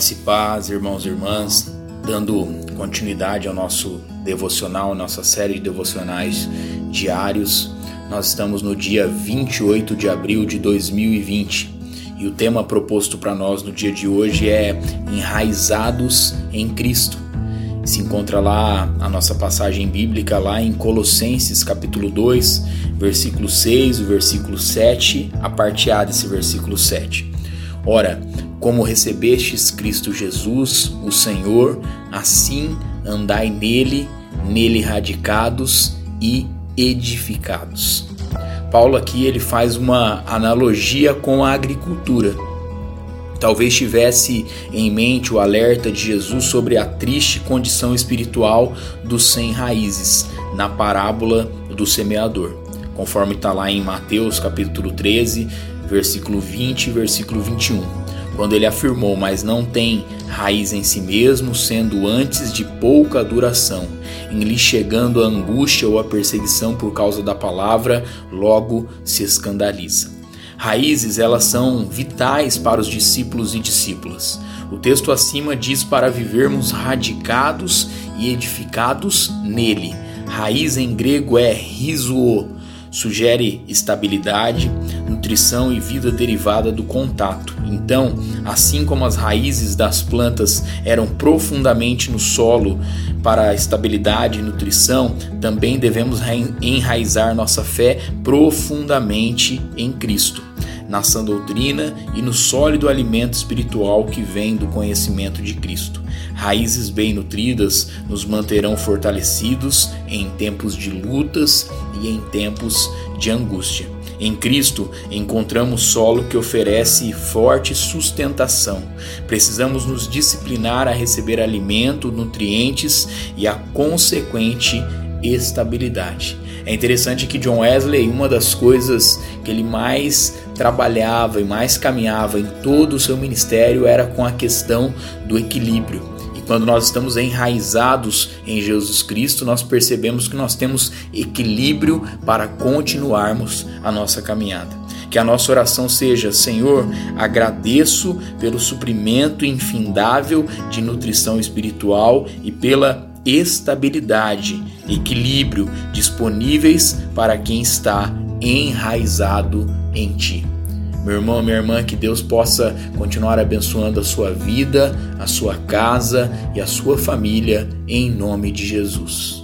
Graça e paz, irmãos e irmãs, dando continuidade ao nosso devocional, nossa série de devocionais diários. Nós estamos no dia 28 de abril de 2020 e o tema proposto para nós no dia de hoje é Enraizados em Cristo. Se encontra lá a nossa passagem bíblica lá em Colossenses capítulo 2, versículo 6, o versículo 7, a parte A desse versículo 7. Ora, como recebestes Cristo Jesus, o Senhor, assim andai nele, nele radicados e edificados. Paulo aqui ele faz uma analogia com a agricultura. Talvez tivesse em mente o alerta de Jesus sobre a triste condição espiritual dos sem raízes na parábola do semeador, conforme está lá em Mateus capítulo 13, versículo 20 e versículo 21 quando ele afirmou: Mas não tem raiz em si mesmo, sendo antes de pouca duração, em lhe chegando a angústia ou a perseguição por causa da palavra, logo se escandaliza. Raízes, elas são vitais para os discípulos e discípulas. O texto acima diz para vivermos radicados e edificados nele. Raiz em grego é rizuo, sugere estabilidade, nutrição e vida derivada do contato. Então, assim como as raízes das plantas eram profundamente no solo para estabilidade e nutrição, também devemos enraizar nossa fé profundamente em Cristo na sã doutrina e no sólido alimento espiritual que vem do conhecimento de Cristo. Raízes bem nutridas nos manterão fortalecidos em tempos de lutas e em tempos de angústia. Em Cristo encontramos solo que oferece forte sustentação. Precisamos nos disciplinar a receber alimento, nutrientes e a consequente estabilidade. É interessante que John Wesley, uma das coisas que ele mais trabalhava e mais caminhava em todo o seu ministério era com a questão do equilíbrio. E quando nós estamos enraizados em Jesus Cristo, nós percebemos que nós temos equilíbrio para continuarmos a nossa caminhada. Que a nossa oração seja: Senhor, agradeço pelo suprimento infindável de nutrição espiritual e pela estabilidade, equilíbrio disponíveis para quem está enraizado em ti. Meu irmão, minha irmã, que Deus possa continuar abençoando a sua vida, a sua casa e a sua família, em nome de Jesus.